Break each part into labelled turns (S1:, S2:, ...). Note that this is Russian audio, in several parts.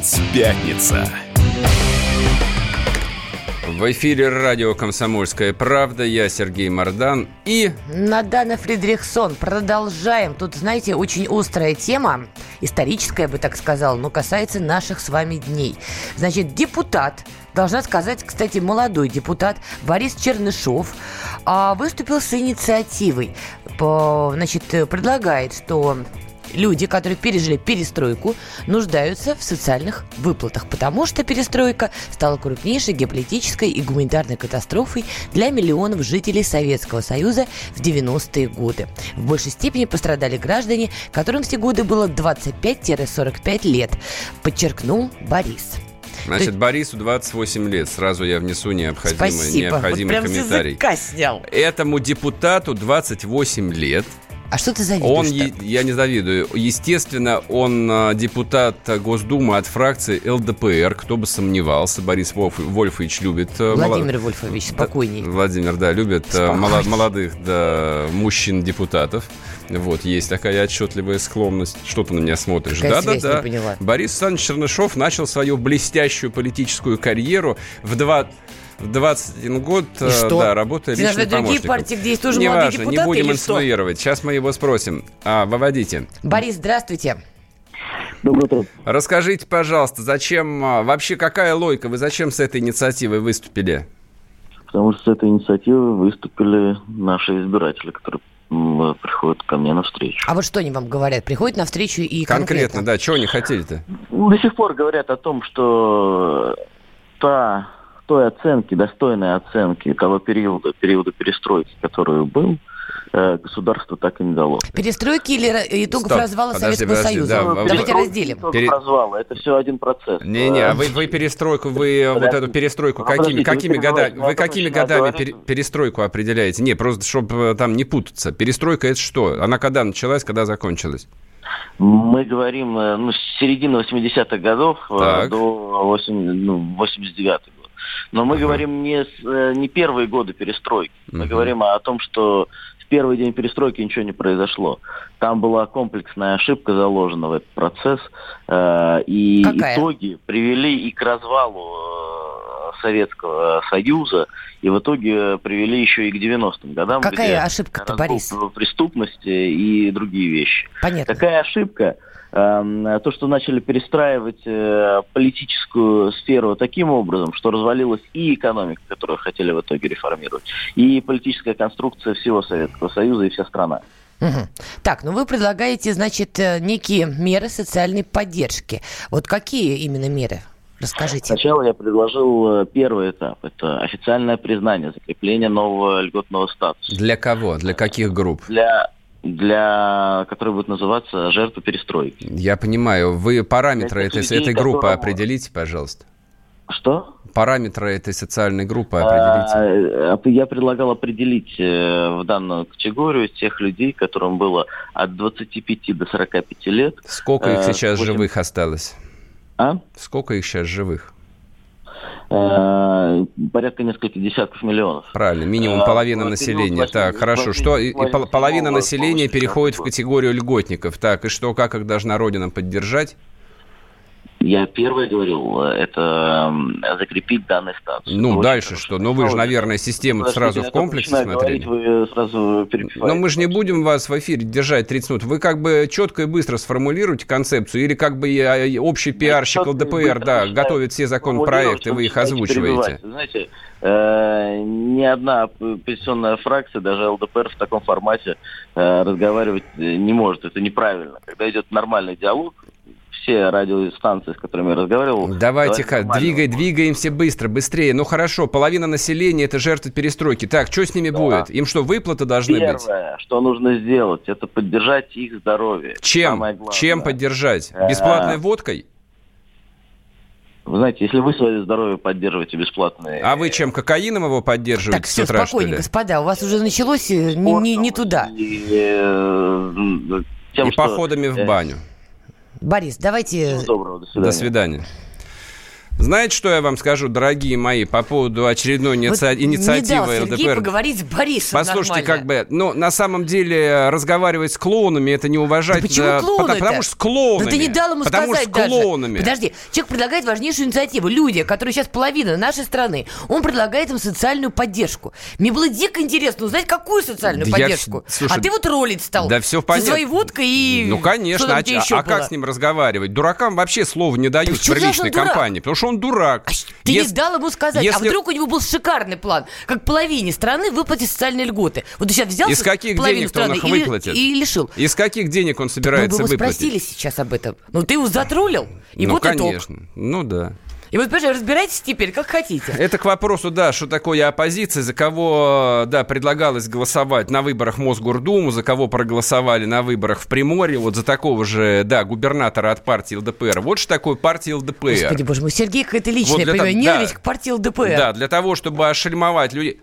S1: Дождь, пятница.
S2: В эфире радио «Комсомольская правда». Я Сергей Мордан и...
S3: Надана Фридрихсон. Продолжаем. Тут, знаете, очень острая тема, историческая, я бы так сказал, но касается наших с вами дней. Значит, депутат, должна сказать, кстати, молодой депутат Борис Чернышов а, выступил с инициативой. Значит, предлагает, что люди, которые пережили перестройку, нуждаются в социальных выплатах, потому что перестройка стала крупнейшей геополитической и гуманитарной катастрофой для миллионов жителей Советского Союза в 90-е годы. В большей степени пострадали граждане, которым все годы было 25-45 лет, подчеркнул Борис.
S2: Значит, Борису 28 лет. Сразу я внесу необходимый,
S3: Спасибо.
S2: необходимый
S3: вот
S2: комментарий. Этому депутату 28 лет.
S3: А что ты завидуешь
S2: Он, е- я не завидую. Естественно, он а, депутат Госдумы от фракции ЛДПР. Кто бы сомневался. Борис Вольф, Вольфович любит... э,
S3: Владимир
S2: молод-
S3: Вольфович, спокойней.
S2: Да, Владимир, да, любит э, молод- молодых да, мужчин-депутатов. Вот, есть такая отчетливая склонность. Что ты на меня смотришь?
S3: Какая
S2: да,
S3: связь,
S2: да, да.
S3: не поняла.
S2: Борис Александрович Чернышов начал свою блестящую политическую карьеру в два... В 21 год,
S3: И
S2: э,
S3: что?
S2: да, работая
S3: Ты
S2: личным
S3: назвать другие
S2: помощником.
S3: партии, где есть тоже молодые
S2: Неважно, не
S3: депутаты
S2: будем
S3: или что?
S2: инсинуировать. Сейчас мы его спросим. А, выводите.
S3: Борис, здравствуйте.
S4: Доброе утро.
S2: Расскажите, пожалуйста, зачем... а, Вообще, какая логика? Вы зачем с этой инициативой выступили?
S4: Потому что с этой инициативой выступили наши избиратели, которые приходят ко мне навстречу.
S3: А вот что они вам говорят? Приходят на встречу и
S2: Конкретно,
S3: конкретно?
S2: да. Чего они хотели-то?
S4: До сих пор говорят о том, что та, той оценки, достойной оценки того периода, периода перестройки, который был, э, государство так и не дало.
S3: Перестройки или итогов
S2: Стоп,
S3: развала
S2: подожди,
S3: Советского
S2: подожди,
S3: Союза?
S2: да, вы-
S3: Давайте разделим.
S2: Пере-
S4: развала, это все один процесс.
S2: Не-не, а вы, вы перестройку, вы вот эту перестройку какими, какими
S4: вы
S2: годами, вы какими годами пере- перестройку определяете? Не, просто чтобы там не путаться. Перестройка это что? Она когда началась, когда закончилась?
S4: Мы говорим э, ну, с середины 80-х годов э,
S2: Так.
S4: до 8, ну, 89-й год. Но мы говорим не, с, э, не первые годы перестройки. Мы
S2: Мгм.
S4: говорим о том, что в первый день перестройки ничего не произошло. Там была комплексная ошибка заложена в этот процесс. э, и
S3: Какая?
S4: итоги привели и к развалу э, Советского Союза, и в итоге привели еще и к 90-м годам,
S3: Какая ошибка-то, Борис?
S4: преступности и другие вещи.
S3: Понятно.
S4: Какая ошибка? Эм, То, что начали перестраивать э, политическую сферу таким образом, что развалилась и экономика, которую хотели в итоге реформировать, и политическая конструкция всего Советского Союза и вся страна.
S3: Мгм. Так, ну вы предлагаете, значит, э, некие меры социальной поддержки. Вот какие именно меры? Расскажите.
S4: Сначала я предложил э, первый этап. Это официальное признание, закрепление нового льготного статуса.
S2: Для кого? Для каких групп?
S4: Для, для который будет называться жертвы перестройки.
S2: Я понимаю. Вы параметры
S4: тех
S2: этой,
S4: людей,
S2: этой группы
S4: которым-
S2: определите, пожалуйста.
S4: Что?
S2: Параметры этой социальной группы определите.
S4: А, э, Я предлагал определить э, в данную категорию тех людей, которым было от 25 до 45 лет.
S2: Сколько их сейчас
S4: восемь-
S2: живых осталось?
S4: А?
S2: Сколько их сейчас живых?
S4: Э, Порядка нескольких десятков миллионов.
S2: Правильно, минимум
S4: А,
S2: половина
S4: в
S2: населения. Так, хорошо. Что и, половина населения переходит в
S4: 80
S2: категорию льготников. Так, и что, как их должна Родина поддержать?
S4: Я первое говорил, это закрепить данный статус. Это
S2: Ну,
S4: очень
S2: дальше что? Ну, вы же, наверное, систему
S4: подождите,
S2: сразу в комплексе смотрели.
S4: говорить, вы сразу.
S2: Но мы же не будем вас в эфире держать 30 минут. Вы как бы четко и быстро сформулируете концепцию, или как бы общий пиарщик
S4: Чётко и
S2: ЛДПР, да, готовит все законопроекты, вы их озвучиваете.
S4: Знаете, э, ни одна оппозиционная фракция, даже ЛДПР в таком формате э, разговаривать э, не может. Это неправильно. Когда идет нормальный диалог, все радиостанции, с которыми я разговаривал...
S2: Давайте,
S4: нормально.
S2: двигай, двигаемся быстро, быстрее. Ну хорошо, половина населения это жертвы перестройки. Так, что с ними
S4: Да.
S2: будет? Им что, выплаты должны быть?
S4: Первое, что нужно сделать, это поддержать их здоровье.
S2: Чем? Чем поддержать?
S4: Э,
S2: Бесплатной водкой?
S4: Вы знаете, если вы свое здоровье поддерживаете бесплатно...
S2: А вы чем, кокаином его поддерживаете
S3: Так,
S2: с
S3: все,
S2: утра,
S3: спокойно, господа. У вас уже началось э, не, не- не туда.
S4: И, э, тем,
S2: И
S4: что-
S2: походами в
S4: э,
S2: баню.
S3: Борис, давайте...
S4: Всего доброго, до свидания.
S2: До свидания. Знаете, что я вам скажу, дорогие мои, по поводу очередной вот инициативы
S3: не дал
S2: ЛДПР?
S3: поговорить с Борисом
S2: Послушайте, нормально. как бы, ну, на самом деле, разговаривать с клоунами, это не уважать. Да
S3: почему да, клоуны
S2: потому, потому что с клоунами.
S3: Да ты не дал ему
S2: потому
S3: сказать
S2: что с клоунами.
S3: Даже. Подожди, человек предлагает важнейшую инициативу. Люди, которые сейчас половина нашей страны, он предлагает им социальную поддержку. Мне было дико интересно узнать, какую социальную да поддержку. Я, слушай, а ты вот ролить стал.
S2: Да все понятно.
S3: Со своей водкой и...
S2: Ну, конечно. А, а как с ним разговаривать? Дуракам вообще слова не дают в приличной компании, потому что он дурак. А
S3: ты если, не дал ему сказать. А если... А вдруг у него был шикарный план, как половине страны выплатить социальные льготы. Вот ты сейчас взял
S2: Из каких денег он их выплатит?
S3: И, и лишил.
S2: Из каких денег он собирается
S3: Мы
S2: бы его
S3: спросили сейчас об этом. Ну, ты его затрулил, и
S2: ну,
S3: вот
S2: конечно.
S3: итог.
S2: Ну, да.
S3: И вот, понимаете, разбирайтесь теперь, как хотите.
S2: Это к вопросу, да, что такое оппозиция, за кого, да, предлагалось голосовать на выборах Мосгордуму, за кого проголосовали на выборах в Приморье, вот за такого же, да, губернатора от партии ЛДПР. Вот что такое партия ЛДПР.
S3: Господи, боже мой, Сергей какая-то личная, вот понимаю, того, ненависть да, к партии ЛДПР.
S2: Да, для того, чтобы ошельмовать людей.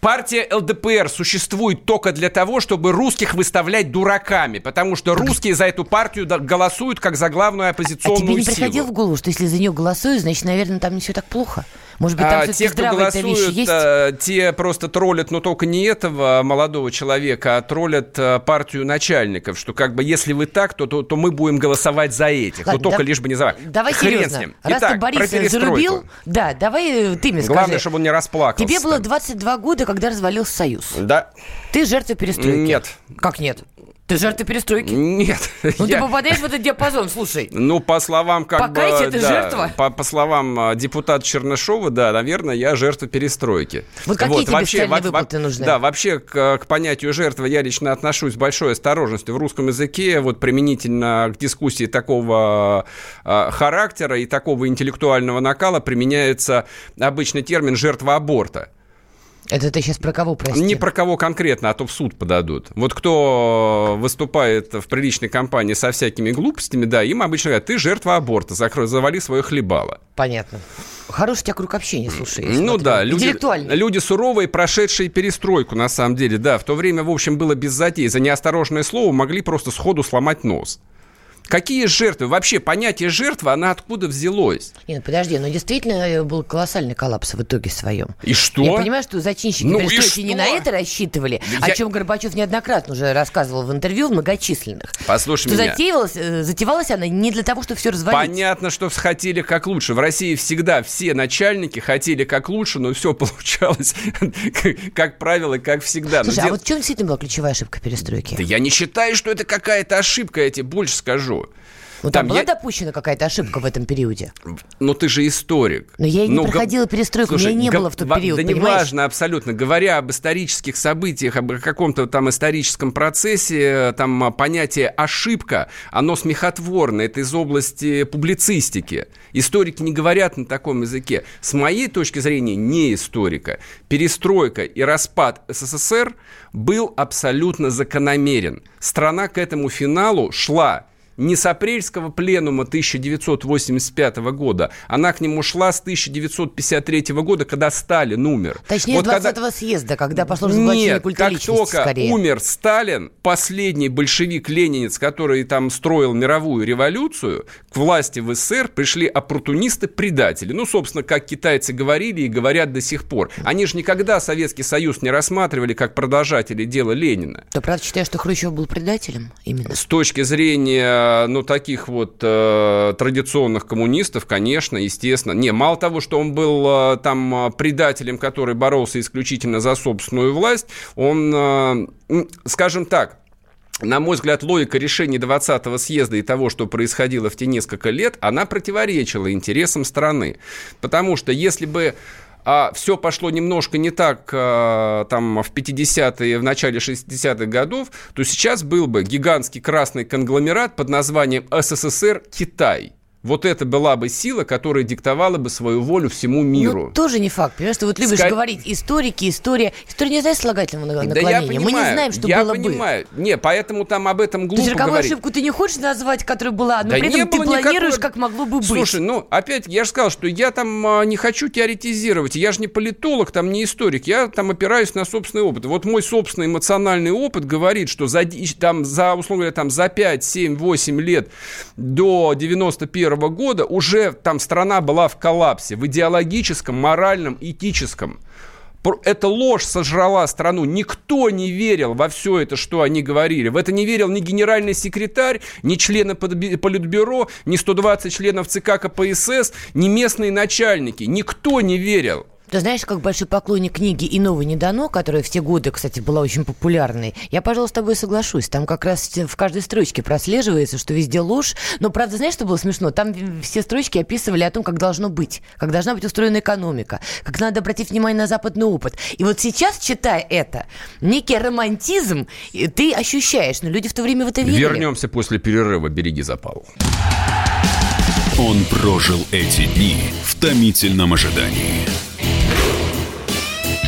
S2: Партия ЛДПР существует только для того, чтобы русских выставлять дураками, потому что русские за эту партию голосуют как за главную оппозиционную силу. А тебе
S3: не приходило в голову, что если за нее голосуют, значит, наверное, там не все так плохо? Может быть, там а,
S2: те, кто голосуют,
S3: есть?
S2: А, те просто троллят, но только не этого молодого человека, а троллят а, партию начальников, что как бы если вы так, то, то, то мы будем голосовать за этих, Ладно, но только да, лишь бы не за
S3: Давай Хрен серьезно. С ним. Раз Итак, ты Бориса зарубил, да, давай ты мне
S2: скажи. Главное, чтобы он не расплакался.
S3: Тебе было 22 года, когда развалился Союз.
S2: Да.
S3: Ты жертва перестройки.
S2: Нет.
S3: Как нет? Ты жертва перестройки?
S2: Нет.
S3: Ну, я... ты попадаешь в этот диапазон, слушай.
S2: Ну, по словам как
S3: Пока
S2: бы...
S3: ты
S2: да,
S3: жертва?
S2: По, по словам а, депутата Чернышова, да, наверное, я жертва перестройки.
S3: Вот какие вот, тебе вообще, во, выплаты нужны?
S2: Да, вообще к, к понятию жертва я лично отношусь с большой осторожностью. В русском языке вот применительно к дискуссии такого э, характера и такого интеллектуального накала применяется обычный термин «жертва аборта».
S3: Это ты сейчас про кого, прости?
S2: Не про кого конкретно, а то в суд подадут. Вот кто выступает в приличной компании со всякими глупостями, да, им обычно говорят, ты жертва аборта, закрой, завали свое хлебало.
S3: Понятно. Хороший у тебя круг общения, слушай.
S2: Ну смотрю. да, люди, люди суровые, прошедшие перестройку, на самом деле, да. В то время, в общем, было без затей. За неосторожное слово могли просто сходу сломать нос. Какие жертвы? Вообще понятие жертвы, она откуда взялось?
S3: Нет, подожди, но действительно э, был колоссальный коллапс в итоге своем.
S2: И что?
S3: Я понимаю, что зачинщики ну перестройки не на это рассчитывали, Я... о чем Горбачев неоднократно уже рассказывал в интервью в многочисленных.
S2: Послушай
S3: что
S2: меня.
S3: Затеялась, э, затевалась она не для того, чтобы все развалить.
S2: Понятно, что хотели как лучше. В России всегда все начальники хотели как лучше, но все получалось, как правило, как всегда.
S3: Слушай, а вот в чем действительно была ключевая ошибка перестройки?
S2: Да я не считаю, что это какая-то ошибка, я тебе больше скажу.
S3: Ну, там, там была я... допущена какая-то ошибка в этом периоде?
S2: Ну, ты же историк.
S3: Но я и не ну, проходила г... перестройку, Слушай, меня не г... было в тот период,
S2: Да
S3: понимаешь?
S2: неважно абсолютно. Говоря об исторических событиях, об каком-то там историческом процессе, там понятие «ошибка», оно смехотворно. Это из области публицистики. Историки не говорят на таком языке. С моей точки зрения, не историка. Перестройка и распад СССР был абсолютно закономерен. Страна к этому финалу шла не с апрельского пленума 1985 года. Она к нему шла с 1953 года, когда Сталин умер.
S3: Точнее, вот 20 когда... съезда, когда пошло разоблачение культа
S2: как только
S3: скорее.
S2: умер Сталин, последний большевик-ленинец, который там строил мировую революцию, к власти в СССР пришли оппортунисты-предатели. Ну, собственно, как китайцы говорили и говорят до сих пор. Они же никогда Советский Союз не рассматривали как продолжатели дела Ленина.
S3: Ты правда считаешь, что Хрущев был предателем именно?
S2: С точки зрения ну, таких вот э, традиционных коммунистов, конечно, естественно. Не, мало того, что он был э, там предателем, который боролся исключительно за собственную власть, он, э, скажем так, на мой взгляд, логика решений 20-го съезда и того, что происходило в те несколько лет, она противоречила интересам страны. Потому что если бы а все пошло немножко не так а, там в 50-е, в начале 60-х годов, то сейчас был бы гигантский красный конгломерат под названием СССР Китай. Вот это была бы сила, которая диктовала бы свою волю всему ну, миру.
S3: Ну, тоже не факт. Понимаешь, ты вот любишь Ска... говорить историки, история. История не знает слагательного наклонения. Да я понимаю, Мы не знаем, что
S2: я
S3: было
S2: понимаю. бы. Не, поэтому там об этом глупо
S3: То есть
S2: роковую
S3: ошибку ты не хочешь назвать, которая была, но да при этом ты планируешь, никакой... как могло бы быть.
S2: Слушай, ну, опять, я же сказал, что я там а, не хочу теоретизировать. Я же не политолог, там не историк. Я там опираюсь на собственный опыт. Вот мой собственный эмоциональный опыт говорит, что за, там, за условно говоря, там, за 5, 7, 8 лет до 91 91 года уже там страна была в коллапсе, в идеологическом, моральном, этическом. Эта ложь сожрала страну. Никто не верил во все это, что они говорили. В это не верил ни генеральный секретарь, ни члены Политбюро, ни 120 членов ЦК КПСС, ни местные начальники. Никто не верил.
S3: Ты знаешь, как большой поклонник книги «И нового не дано», которая в те годы, кстати, была очень популярной, я, пожалуй, с тобой соглашусь. Там как раз в каждой строчке прослеживается, что везде ложь. Но, правда, знаешь, что было смешно? Там все строчки описывали о том, как должно быть, как должна быть устроена экономика, как надо обратить внимание на западный опыт. И вот сейчас, читая это, некий романтизм ты ощущаешь, но люди в то время в это верили.
S2: Вернемся после перерыва. Береги запал.
S1: Он прожил эти дни в томительном ожидании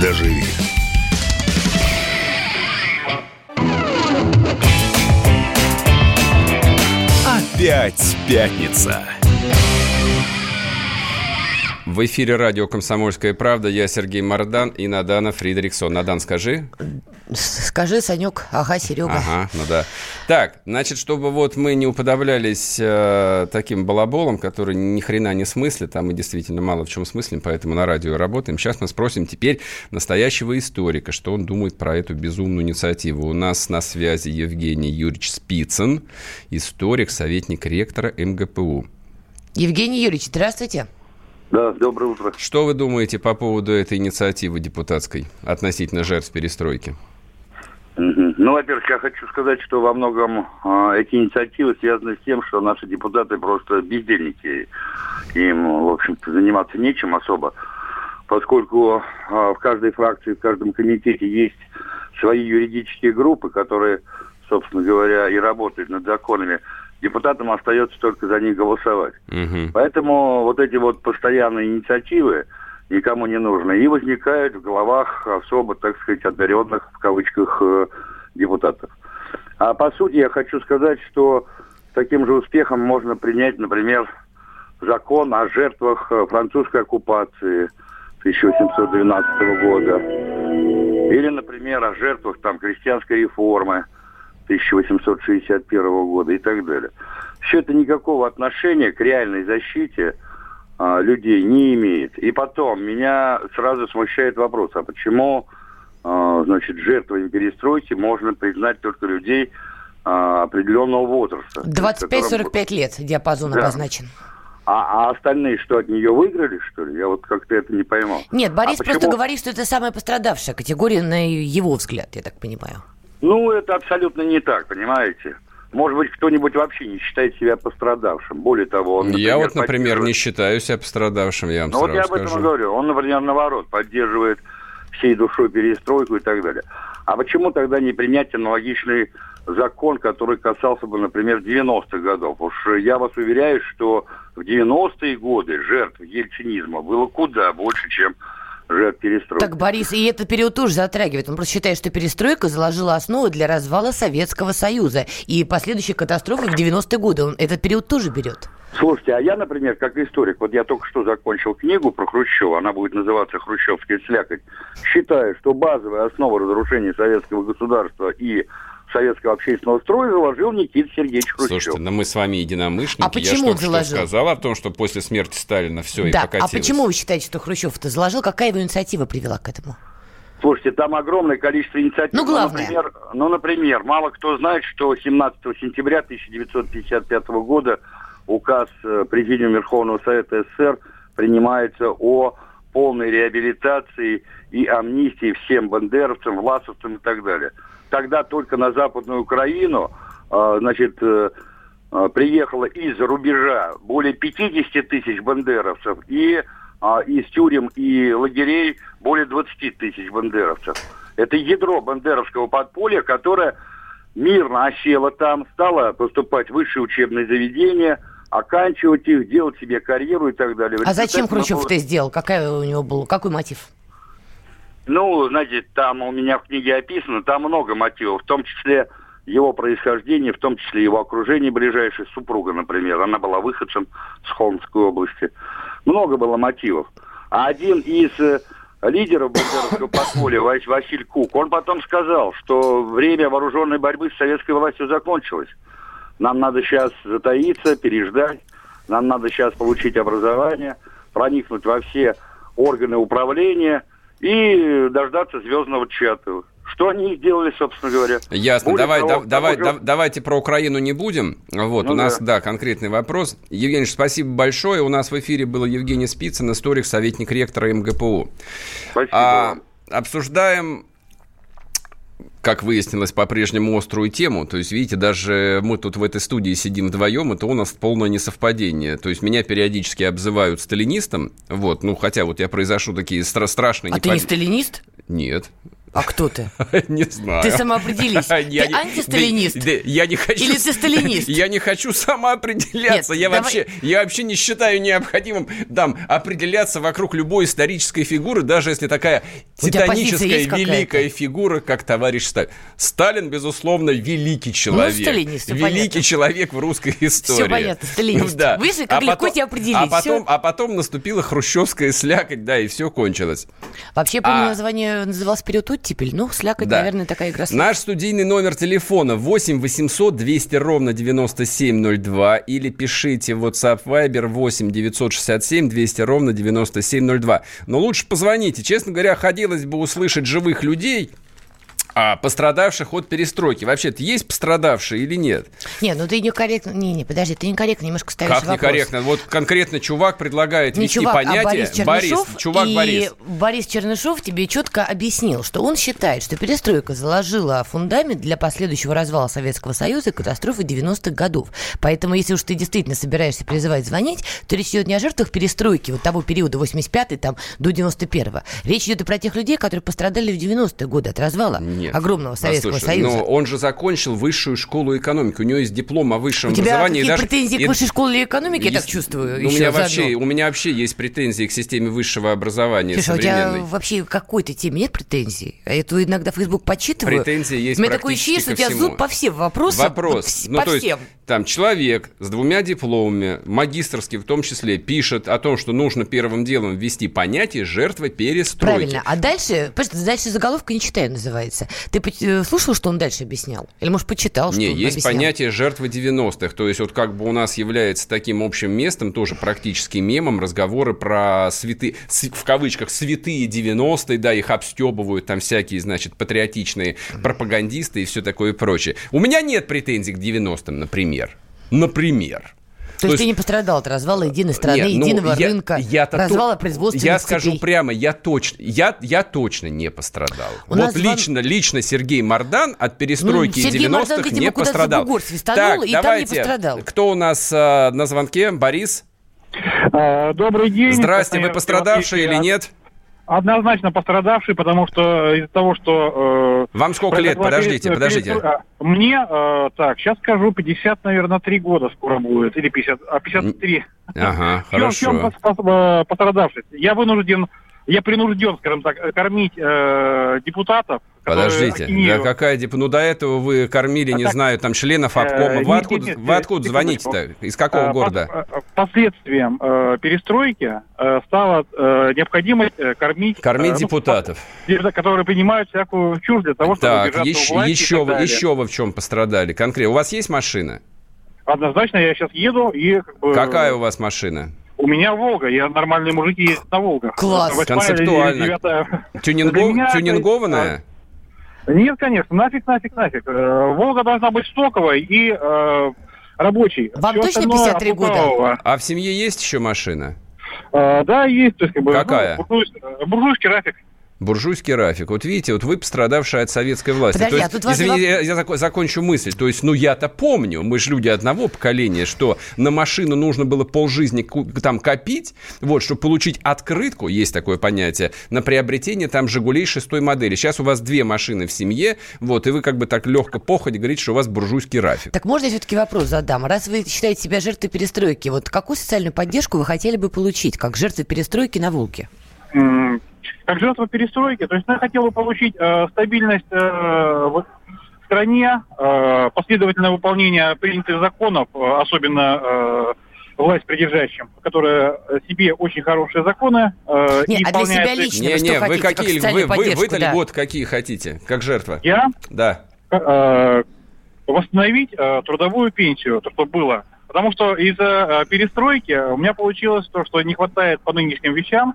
S5: доживи.
S1: Опять пятница.
S2: В эфире радио «Комсомольская правда». Я Сергей Мардан и Надана Фридриксон. Надан, скажи.
S3: Скажи, Санек. Ага, Серега.
S2: Ага, ну да. Так, значит, чтобы вот мы не уподоблялись э, таким балаболам, которые ни хрена не смыслят, а мы действительно мало в чем смыслим, поэтому на радио работаем. Сейчас мы спросим теперь настоящего историка, что он думает про эту безумную инициативу. У нас на связи Евгений Юрьевич Спицын, историк, советник ректора МГПУ.
S3: Евгений Юрьевич, здравствуйте.
S6: Да, доброе утро.
S2: Что вы думаете по поводу этой инициативы депутатской относительно жертв перестройки?
S6: Ну, во-первых, я хочу сказать, что во многом э, эти инициативы связаны с тем, что наши депутаты просто бездельники. Им, в общем-то, заниматься нечем особо, поскольку э, в каждой фракции, в каждом комитете есть свои юридические группы, которые, собственно говоря, и работают над законами депутатам остается только за них голосовать. Угу. Поэтому вот эти вот постоянные инициативы никому не нужны. И возникают в головах особо, так сказать, одаренных, в кавычках, э, депутатов. А по сути я хочу сказать, что таким же успехом можно принять, например, закон о жертвах э, французской оккупации 1812 года. Или, например, о жертвах там крестьянской реформы 1861 года и так далее. Все это никакого отношения к реальной защите а, людей не имеет. И потом, меня сразу смущает вопрос, а почему значит, жертвами перестройки можно признать только людей а, определенного возраста.
S3: 25-45 которым... лет диапазон да. обозначен.
S6: А, а остальные что, от нее выиграли, что ли? Я вот как-то это не пойму.
S3: Нет, Борис а просто почему... говорит, что это самая пострадавшая категория, на его взгляд, я так понимаю.
S6: Ну, это абсолютно не так, понимаете? Может быть, кто-нибудь вообще не считает себя пострадавшим. Более того, он,
S2: например, Я вот, например, поддерживает... не считаю себя пострадавшим, я вам ну,
S6: вот я об этом скажу. говорю. Он, например, наоборот, поддерживает всей душой перестройку и так далее. А почему тогда не принять аналогичный закон, который касался бы, например, 90-х годов? Уж я вас уверяю, что в 90-е годы жертв ельцинизма было куда больше, чем жертв перестройки.
S3: Так, Борис, и этот период тоже затрагивает. Он просто считает, что перестройка заложила основу для развала Советского Союза и последующей катастрофы в 90-е годы. Он этот период тоже берет.
S6: Слушайте, а я, например, как историк, вот я только что закончил книгу про Хрущева, она будет называться «Хрущевский слякоть», считаю, что базовая основа разрушения советского государства и советского общественного строя заложил Никита Сергеевич Хрущев.
S2: Слушайте, но мы с вами единомышленники.
S3: А почему
S2: Я
S3: заложил?
S2: сказал о том, что после смерти Сталина все
S3: да.
S2: и покатилось.
S3: А почему вы считаете, что Хрущев это заложил? Какая его инициатива привела к этому?
S6: Слушайте, там огромное количество инициатив.
S3: Ну, главное.
S6: Ну, например, ну, например, мало кто знает, что 17 сентября 1955 года указ э, Президиума Верховного Совета СССР принимается о полной реабилитации и амнистии всем бандеровцам, власовцам и так далее тогда только на Западную Украину, а, значит, э, а, приехало из-за рубежа более 50 тысяч бандеровцев и а, из тюрем и лагерей более 20 тысяч бандеровцев. Это ядро бандеровского подполья, которое мирно осело там, стало поступать в высшие учебные заведения, оканчивать их, делать себе карьеру и так далее.
S3: А зачем Хрущев это сделал? Какая у него был, какой мотив?
S6: Ну, знаете, там у меня в книге описано, там много мотивов, в том числе его происхождение, в том числе его окружение ближайшее, супруга, например. Она была выходцем с Холмской области. Много было мотивов. А один из э, лидеров бандеровского подполья, Василий Кук, он потом сказал, что время вооруженной борьбы с советской властью закончилось. Нам надо сейчас затаиться, переждать, нам надо сейчас получить образование, проникнуть во все органы управления и дождаться звездного чата. Что они сделали, собственно говоря?
S2: Ясно. Более давай, того, да, давай, давайте про Украину не будем. Вот, ну, у нас, да. да, конкретный вопрос. Евгений, спасибо большое. У нас в эфире был Евгений Спицын, историк, советник ректора МГПУ. Спасибо. А, обсуждаем как выяснилось, по-прежнему острую тему. То есть, видите, даже мы тут в этой студии сидим вдвоем, это у нас полное несовпадение. То есть, меня периодически обзывают сталинистом, вот, ну, хотя вот я произошу такие стра- страшные...
S3: А непон... ты не сталинист?
S2: Нет.
S3: А кто ты?
S2: Не знаю.
S3: Ты самоопределись. Ты антисталинист?
S2: Я не хочу...
S3: Или ты сталинист?
S2: Я не хочу самоопределяться. Я вообще, я вообще не считаю необходимым там определяться вокруг любой исторической фигуры, даже если такая титаническая великая фигура, как товарищ Сталин. Сталин, безусловно, великий ну, человек. Ну, сталинист, Великий человек в русской истории. Все
S3: понятно, сталинист. Да. Как а легко тебя определить. А
S2: потом, а потом наступила хрущевская слякоть, да, и все кончилось.
S3: Вообще, помню, а... название называлось «Период оттепель. Ну, слякоть, да. наверное, такая игра.
S2: Наш студийный номер телефона 8 800 200 ровно 9702 или пишите в WhatsApp Viber 8 967 200 ровно 9702. Но лучше позвоните. Честно говоря, хотелось бы услышать живых людей, а пострадавших от перестройки. Вообще-то есть пострадавшие или нет?
S3: Нет, ну ты некорректно... Не, не, подожди, ты некорректно немножко ставишь
S2: Как
S3: вопрос.
S2: некорректно? Вот конкретно чувак предлагает
S3: не
S2: вести
S3: чувак,
S2: понятие...
S3: А Борис Чернышов,
S2: Борис, чувак
S3: и
S2: Борис.
S3: Борис Чернышов тебе четко объяснил, что он считает, что перестройка заложила фундамент для последующего развала Советского Союза и катастрофы 90-х годов. Поэтому, если уж ты действительно собираешься призывать звонить, то речь идет не о жертвах перестройки вот того периода 85 там, до 91-го. Речь идет и про тех людей, которые пострадали в 90-е годы от развала Нет. Огромного Советского Советского Слушай, Союза.
S2: Но он же закончил высшую школу экономики. У него есть диплом о высшем у тебя образовании.
S3: У тебя претензии и... к высшей школе экономики, есть... я так чувствую?
S2: Ну, у, меня вообще, у меня вообще есть претензии к системе высшего образования
S3: Слушай, а у тебя вообще к какой-то теме нет претензий? Я эту иногда Facebook почитываю.
S2: Претензии есть
S3: У меня такое ощущение, что у тебя зуб по всем вопросам.
S2: Вопрос.
S3: Вот, ну, по
S2: то
S3: всем.
S2: Есть, там человек с двумя дипломами, магистрский в том числе, пишет о том, что нужно первым делом ввести понятие жертва перестройки.
S3: Правильно. А дальше, дальше заголовка не читаю называется. Ты э, слушал, что он дальше объяснял? Или, может, почитал, что
S2: Не,
S3: он
S2: есть
S3: объяснял?
S2: понятие жертвы 90-х. То есть, вот как бы у нас является таким общим местом, тоже практически мемом, разговоры про святые, в кавычках, святые 90-е, да, их обстебывают там всякие, значит, патриотичные пропагандисты и все такое прочее. У меня нет претензий к 90-м, например. Например.
S3: То, То есть, ты не пострадал от развала единой страны, нет, ну, единого я, рынка, я развала то, производственных
S2: Я скажу цепей. прямо, я точно, я, я точно не пострадал. У вот лично, вам... лично Сергей Мардан от перестройки ну, 90-х Мардан, видимо, не пострадал.
S3: Бугор так, и давайте, там не пострадал.
S2: Кто у нас э, на звонке? Борис?
S7: А, добрый день.
S2: Здрасте, вы пострадавший или нет?
S7: Однозначно пострадавший, потому что из-за того, что...
S2: Э, Вам сколько лет? Подождите, подождите.
S7: А, мне, э, так, сейчас скажу, 50, наверное, 3 года скоро будет, или 50, а 53.
S2: Ага, хорошо. В чем
S7: э, пострадавший? Я вынужден я принужден, скажем так, кормить э, депутатов.
S2: Подождите, да какая депутат? Ну, до этого вы кормили, а не так, знаю, там, членов обкома. Э, вы, откуда, вы откуда звоните-то? Из какого э, города?
S7: Пос, последствием э, перестройки э, стала э, необходимость э, кормить...
S2: Кормить э, депутатов.
S7: Ну, которые принимают всякую чушь для того, чтобы
S2: так, еще, власти еще, вы, еще вы в чем пострадали конкретно? У вас есть машина?
S7: Однозначно, я сейчас еду и... Как бы,
S2: Какая у вас машина?
S7: У меня Волга, я нормальные мужики ездят на Волгах.
S2: Класс, концептуально. Тюнингов... Меня... Тюнингованная?
S7: Нет, конечно, нафиг, нафиг, нафиг. Э, Волга должна быть стоковой и э, рабочей.
S3: Вам Все точно 53 года?
S2: А в семье есть еще машина?
S7: А, да, есть. То есть, как бы,
S2: Какая?
S7: Ну, буржуйский, буржуйский рафик.
S2: Буржуйский Рафик. Вот видите, вот вы пострадавшие от советской власти.
S3: Подожди, а
S2: есть,
S3: тут важный
S2: извините,
S3: вопрос.
S2: я, я зако- закончу мысль. То есть, ну я-то помню, мы же люди одного поколения, что на машину нужно было полжизни ку- там копить, вот, чтобы получить открытку, есть такое понятие, на приобретение там «Жигулей» шестой модели. Сейчас у вас две машины в семье, вот, и вы как бы так легко походе говорите, что у вас буржуйский Рафик.
S3: Так можно я все-таки вопрос задам? Раз вы считаете себя жертвой перестройки, вот какую социальную поддержку вы хотели бы получить, как жертвы перестройки на Волке?
S7: Как жертва перестройки, то есть я хотел бы получить э, стабильность э, в стране, э, последовательное выполнение принятых законов, э, особенно э, власть придержащим, которая себе очень хорошие законы э,
S3: Не,
S7: и
S3: а для себя лично вы что
S2: Не-не, вы
S3: хотите, как
S2: какие, вы, вы, вы-то
S3: да.
S2: льготы какие хотите, как жертва?
S7: Я
S2: Да.
S7: э, восстановить э, трудовую пенсию, то, что было. Потому что из-за э, перестройки у меня получилось то, что не хватает по нынешним вещам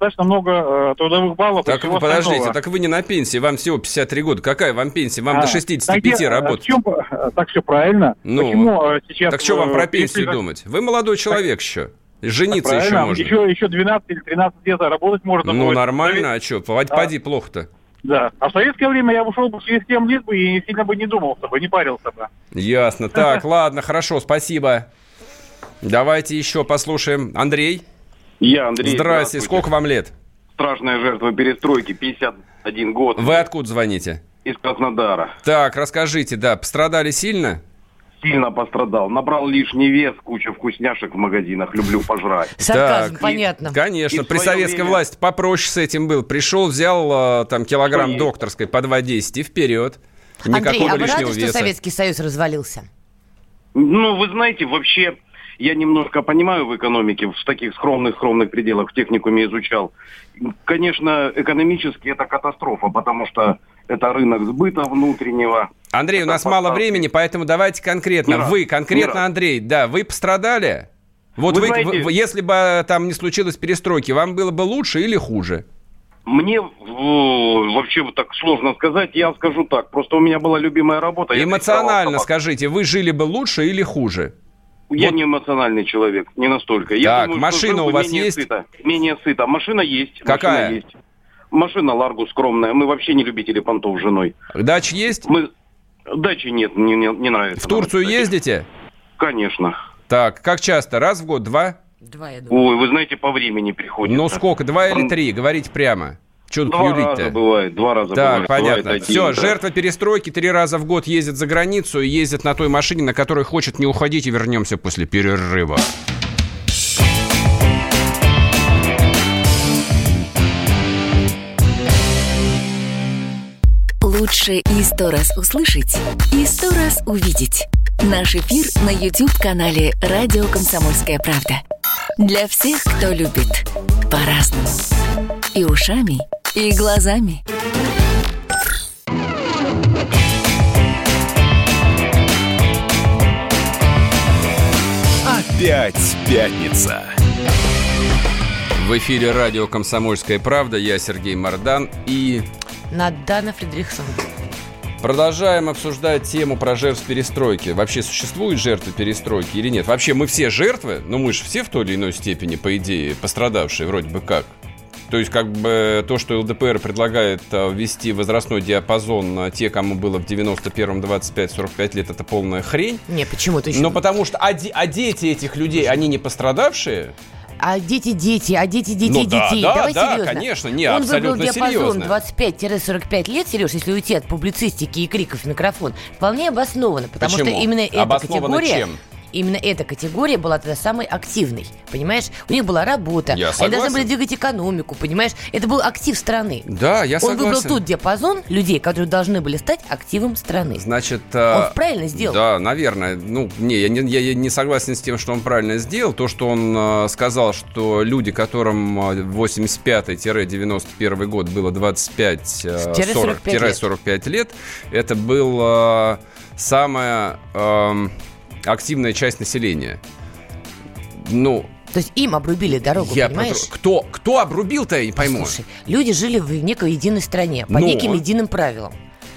S7: достаточно много э, трудовых баллов.
S2: Так вы подождите,
S7: остального.
S2: так вы не на пенсии, вам всего 53 года. Какая вам пенсия? Вам
S7: А,
S2: до 65
S7: так э,
S2: работать.
S7: чем, э, так все правильно.
S2: Ну,
S7: Почему э, сейчас...
S2: Так что вам про пенсию
S7: перестройка-
S2: думать? Вы молодой человек еще. Жениться еще
S7: Правильно,
S2: можно.
S7: Еще, еще 12 или 13 лет работать можно.
S2: Ну,
S7: будет.
S2: нормально, а что? Поди плохо-то.
S7: Да. А в советское время я ушел бы через 7 лет бы и сильно бы не думал бы, не парился бы.
S2: Ясно. Так, ладно, хорошо, спасибо. Давайте еще послушаем. Андрей,
S8: Я, Андрей.
S2: здрасте, сколько вам лет?
S8: Страшная жертва перестройки, 51 год.
S2: Вы откуда звоните?
S8: Из Краснодара.
S2: Так, расскажите, да, пострадали сильно?
S8: Сильно пострадал. Набрал лишний вес, куча вкусняшек в магазинах. Люблю пожрать.
S3: Сарказм,
S2: Так,
S3: понятно.
S2: Конечно,
S8: И
S2: при советской
S8: время-
S2: власти попроще с этим был. Пришел, взял э, там килограмм
S8: Что
S2: докторской по 2,10 и вперед.
S3: Андрей,
S2: Никакого
S3: а вы
S2: лишнего
S3: рады, что
S2: веса.
S3: Советский Союз развалился?
S8: Ну, вы знаете, вообще, я немножко понимаю в экономике, в таких скромных-скромных пределах в техникуме изучал. Конечно, экономически это катастрофа, потому что это рынок сбыта внутреннего.
S2: Андрей, у нас мало
S8: поставки.
S2: времени, поэтому давайте конкретно.
S8: Раз,
S2: вы, конкретно. Андрей, да, вы пострадали? Вот
S8: Вы
S2: вы,
S8: знаете-
S2: вы- если бы э, там не случилось перестройки, вам было бы лучше или хуже?
S8: Мне вообще так сложно сказать, я скажу так. Просто у меня была любимая работа.
S2: Эмоционально скажите, вы жили бы лучше или хуже?
S8: Я
S2: Вот.
S8: не эмоциональный человек, не настолько. Я
S2: Так,
S8: думаю,
S2: машина у вас
S8: менее
S2: есть?
S8: Сыто. Менее сыто. Машина есть.
S2: Какая?
S8: Машина есть. Машина Ларгу скромная. Мы вообще не любители понтов с женой.
S2: Дач есть?
S8: Мы... Дачи нет, не, не, не нравится.
S2: В Турцию
S8: нам,
S2: ездите?
S8: Конечно.
S2: Так, как часто? Раз в год, два?
S3: Два, я думаю.
S8: Ой, вы знаете, по времени приходится.
S2: Ну сколько, два или три? Говорите прямо. Что тут
S8: Два раза
S2: юлить-то?
S8: бывает, два раза
S2: Так,
S8: бывает.
S2: понятно.
S8: Бывает один,
S2: Все,
S8: да.
S2: жертва перестройки три раза в год ездит за границу и ездит на той машине, на которой хочет не уходить, и вернемся после перерыва.
S9: Лучше и сто раз услышать, и сто раз увидеть. Наш эфир на YouTube-канале «Радио Комсомольская правда». Для всех, кто любит по-разному. И ушами, и глазами.
S1: Опять пятница.
S2: В эфире радио «Комсомольская правда». Я Сергей Мордан. И
S3: Надана Фридрихсон.
S2: продолжаем обсуждать тему про жертв перестройки. Вообще существуют жертвы перестройки или нет? Вообще мы все жертвы, но мы же все в той или иной степени, по идее, пострадавшие вроде бы как. То есть, как бы то, что ЛДПР предлагает э, ввести возрастной диапазон на те, кому было в 91-м 25-45 лет, это полная хрень.
S3: Не, почему это еще?
S2: Но потому что, а, а дети этих людей, они не пострадавшие?
S3: А дети, дети, а дети, детей,
S2: Ну да,
S3: детей.
S2: да,
S3: Давай
S2: да,
S3: серьезно.
S2: конечно, не,
S3: Он
S2: абсолютно
S3: выбрал диапазон
S2: серьезно.
S3: 25-45 лет, Сереж, если уйти от публицистики и криков в микрофон, вполне обоснованно, потому
S2: Почему?
S3: что именно эта
S2: Обосновано
S3: категория...
S2: чем?
S3: Именно эта категория была тогда самой активной, понимаешь? У них была работа,
S2: Я
S3: они должны были двигать экономику, понимаешь? Это был актив страны.
S2: Да, я
S3: Он
S2: согласен.
S3: выбрал тут диапазон людей, которые должны были стать активом страны.
S2: Значит, э,
S3: Он правильно сделал.
S2: Да, наверное. Ну, не, я не, я не согласен с тем, что он правильно сделал. То, что он э, сказал, что люди, которым э, 85-91 год было 25-45
S3: Тире 45 лет.
S2: 45 лет, это была самая эм, активная часть населения. Ну,
S3: То есть им обрубили дорогу,
S2: я
S3: понимаешь?
S2: про- кто, кто обрубил-то, я не пойму.
S3: Слушай, люди жили в некой единой стране, по
S2: Ну.
S3: неким единым правилам.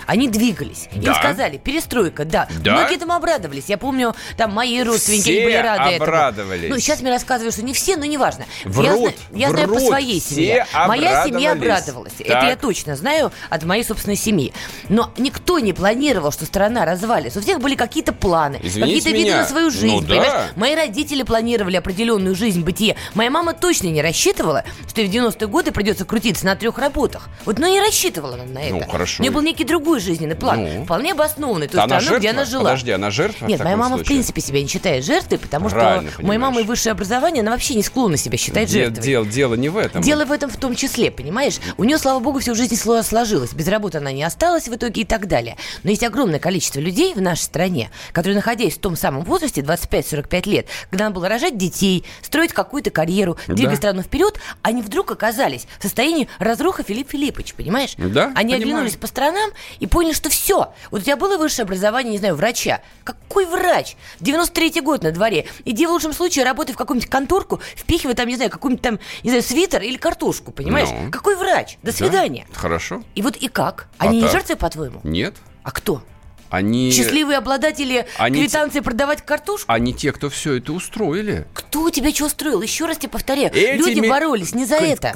S3: Они двигались. Им
S2: Да.
S3: сказали, перестройка, да.
S2: Да?
S3: Многие этому обрадовались. Я помню, там мои родственники
S2: Все
S3: были рады
S2: обрадовались.
S3: этому. Ну, сейчас мне рассказывают, что не все, но неважно. я
S2: Врут,
S3: знаю, я знаю по
S2: врут.
S3: своей семье. Моя семья
S2: обрадовались.
S3: обрадовалась. Это
S2: Так.
S3: я точно знаю от моей собственной семьи. Но никто не планировал, что страна развалится. У всех были какие-то планы, какие-то виды на свою жизнь.
S2: Ну да.
S3: Мои родители планировали определенную жизнь, бытие. Моя мама точно не рассчитывала, что в 90-е годы придется крутиться на трех работах. Вот, ну, не рассчитывала она на это.
S2: Ну, хорошо.
S3: У нее был некий другой жизненный план,
S2: Ну.
S3: вполне обоснованный той
S2: Она
S3: страну, где
S2: жертва?
S3: она жила.
S2: Подожди, она жертва в
S3: Нет, моя мама в
S2: случае?
S3: принципе себя не считает жертвой, потому
S2: Правильно
S3: что у моей мамы
S2: понимаешь.
S3: высшее образование, она вообще не склонна себя считать
S2: Де-
S3: жертвой.
S2: дел- дело не в этом.
S3: Дело в этом в том числе, понимаешь? У нее, слава богу, всю жизнь сло- сложилось. Без работы она не осталась в итоге и так далее. Но есть огромное количество людей в нашей стране, которые, находясь в том самом возрасте, 25-45 лет, когда надо было рожать детей, строить какую-то карьеру, двигать страну вперед, они вдруг оказались в состоянии разруха Филипп Филиппович, понимаешь?
S2: Да,
S3: Они
S2: понимаю.
S3: оглянулись по сторонам и поняли, что все. Вот у тебя было высшее образование, не знаю, врача. Какой врач? 93-й год на дворе. Иди в лучшем случае работай в какую-нибудь конторку, впихивай там, не знаю, какой-нибудь там, не знаю, свитер или картошку, понимаешь?
S2: Ну.
S3: Какой врач? До
S2: Да?
S3: свидания.
S2: Хорошо.
S3: И вот и как?
S2: А
S3: Они не
S2: так?
S3: жертвы, по-твоему?
S2: Нет.
S3: А кто?
S2: Они...
S3: Счастливые обладатели
S2: Они те-
S3: квитанции продавать картошку?
S2: Они те, кто все это устроили.
S3: Кто тебя что устроил? Еще раз тебе повторяю.
S2: Эти
S3: Люди боролись не за
S2: К-
S3: это.